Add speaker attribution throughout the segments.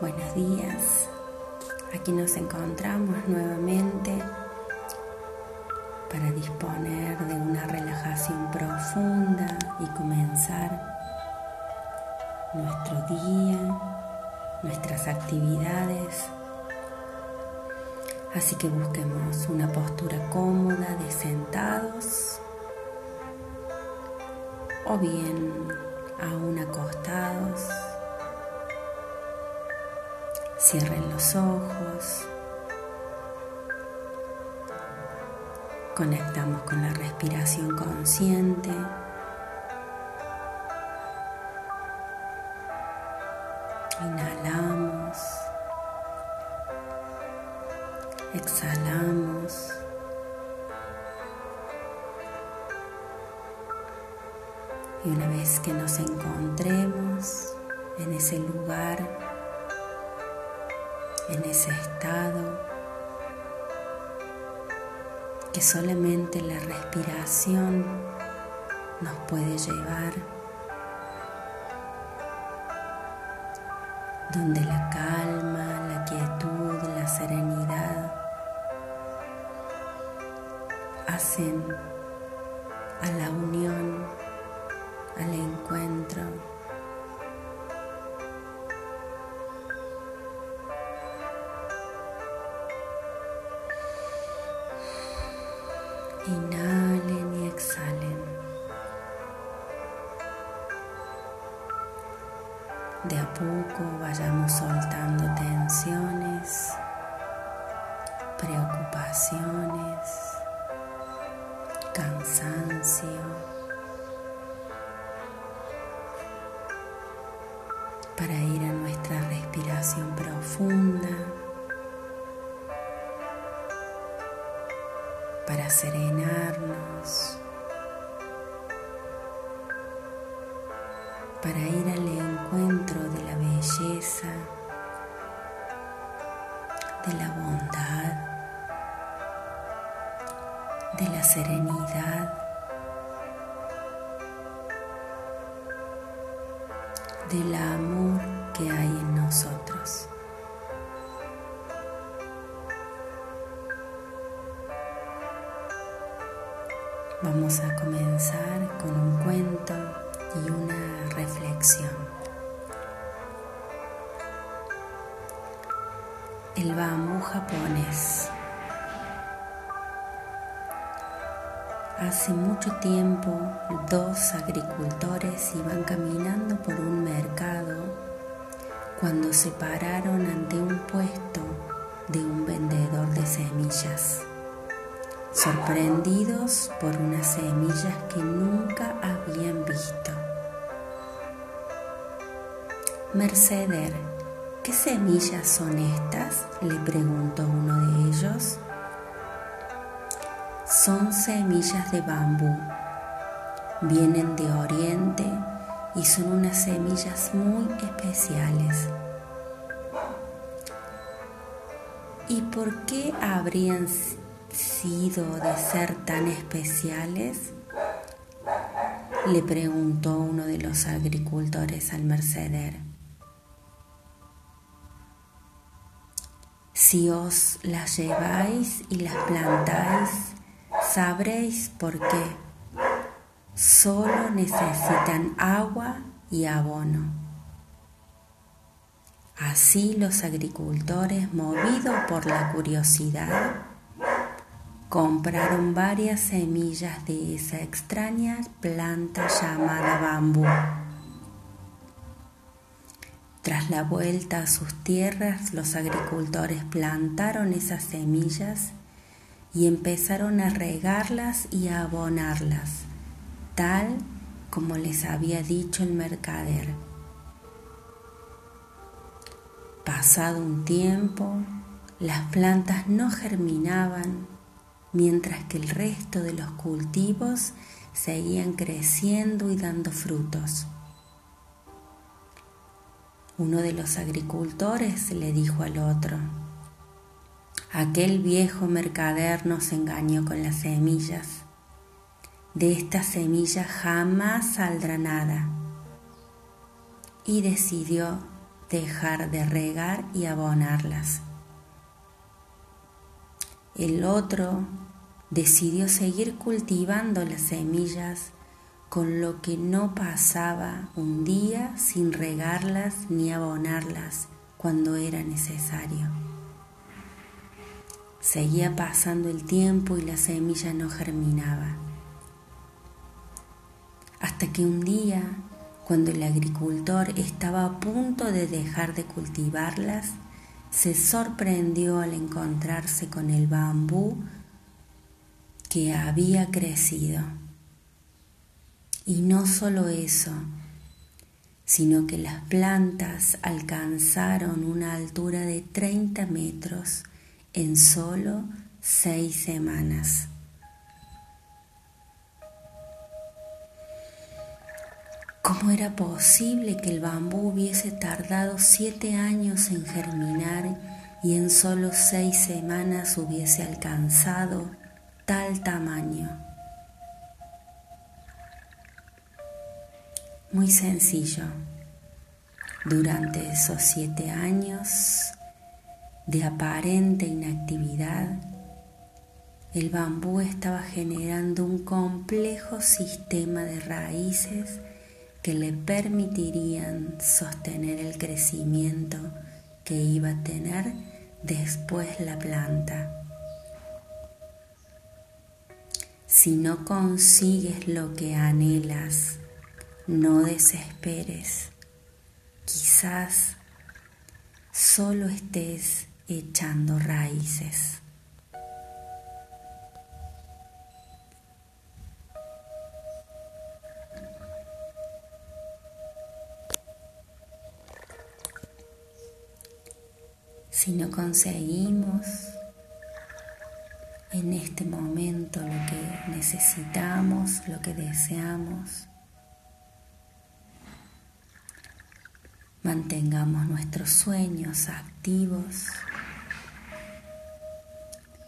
Speaker 1: Buenos días. Aquí nos encontramos nuevamente para disponer de una relajación profunda y comenzar nuestro día, nuestras actividades. Así que busquemos una postura cómoda de sentados o bien aún acostados Cierren los ojos. Conectamos con la respiración consciente. Inhalamos. Exhalamos. Y una vez que nos encontremos en ese lugar en ese estado que solamente la respiración nos puede llevar, donde la calma, la quietud, la serenidad hacen a la unión, enough. Para serenarnos, para ir al encuentro de la belleza, de la bondad, de la serenidad, del amor que hay en nosotros. Vamos a comenzar con un cuento y una reflexión. El bambú japonés. Hace mucho tiempo dos agricultores iban caminando por un mercado cuando se pararon ante un puesto de un vendedor de semillas sorprendidos por unas semillas que nunca habían visto. Merceder, ¿qué semillas son estas? le preguntó uno de ellos. Son semillas de bambú. Vienen de Oriente y son unas semillas muy especiales. ¿Y por qué habrían sido de ser tan especiales? Le preguntó uno de los agricultores al merceder. Si os las lleváis y las plantáis, sabréis por qué. Solo necesitan agua y abono. Así los agricultores, movidos por la curiosidad, compraron varias semillas de esa extraña planta llamada bambú. Tras la vuelta a sus tierras, los agricultores plantaron esas semillas y empezaron a regarlas y a abonarlas, tal como les había dicho el mercader. Pasado un tiempo, las plantas no germinaban mientras que el resto de los cultivos seguían creciendo y dando frutos. Uno de los agricultores le dijo al otro, aquel viejo mercader nos engañó con las semillas. De estas semillas jamás saldrá nada. Y decidió dejar de regar y abonarlas. El otro decidió seguir cultivando las semillas con lo que no pasaba un día sin regarlas ni abonarlas cuando era necesario. Seguía pasando el tiempo y la semilla no germinaba. Hasta que un día, cuando el agricultor estaba a punto de dejar de cultivarlas, se sorprendió al encontrarse con el bambú que había crecido. Y no solo eso, sino que las plantas alcanzaron una altura de 30 metros en solo seis semanas. ¿Cómo era posible que el bambú hubiese tardado siete años en germinar y en solo seis semanas hubiese alcanzado tal tamaño? Muy sencillo. Durante esos siete años de aparente inactividad, el bambú estaba generando un complejo sistema de raíces que le permitirían sostener el crecimiento que iba a tener después la planta. Si no consigues lo que anhelas, no desesperes. Quizás solo estés echando raíces. Si no conseguimos en este momento lo que necesitamos, lo que deseamos, mantengamos nuestros sueños activos,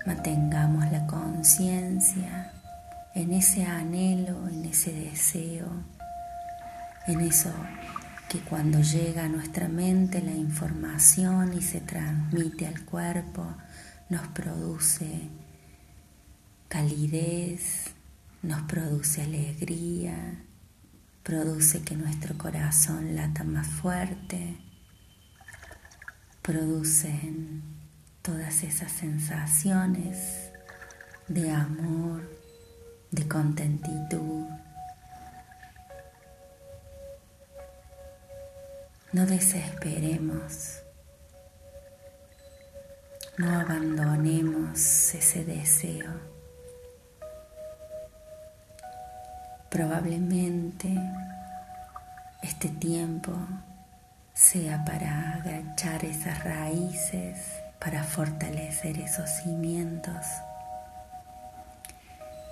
Speaker 1: mantengamos la conciencia en ese anhelo, en ese deseo, en eso que cuando llega a nuestra mente la información y se transmite al cuerpo, nos produce calidez, nos produce alegría, produce que nuestro corazón lata más fuerte, producen todas esas sensaciones de amor, de contentitud, No desesperemos, no abandonemos ese deseo. Probablemente este tiempo sea para agachar esas raíces, para fortalecer esos cimientos.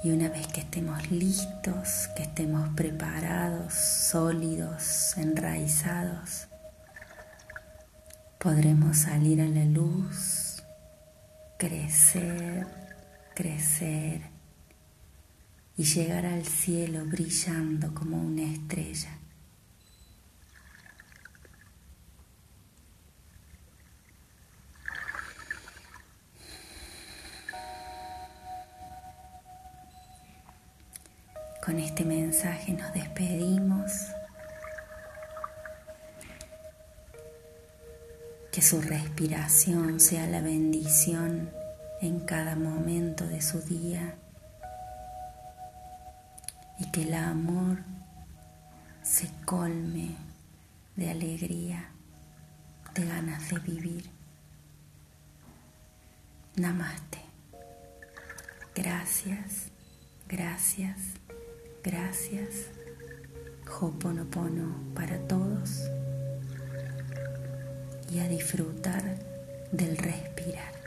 Speaker 1: Y una vez que estemos listos, que estemos preparados, sólidos, enraizados, podremos salir a la luz, crecer, crecer y llegar al cielo brillando como una estrella. Con este mensaje nos despedimos. Que su respiración sea la bendición en cada momento de su día y que el amor se colme de alegría, de ganas de vivir. Namaste. Gracias, gracias, gracias. Hoponopono para todos y a disfrutar del respirar.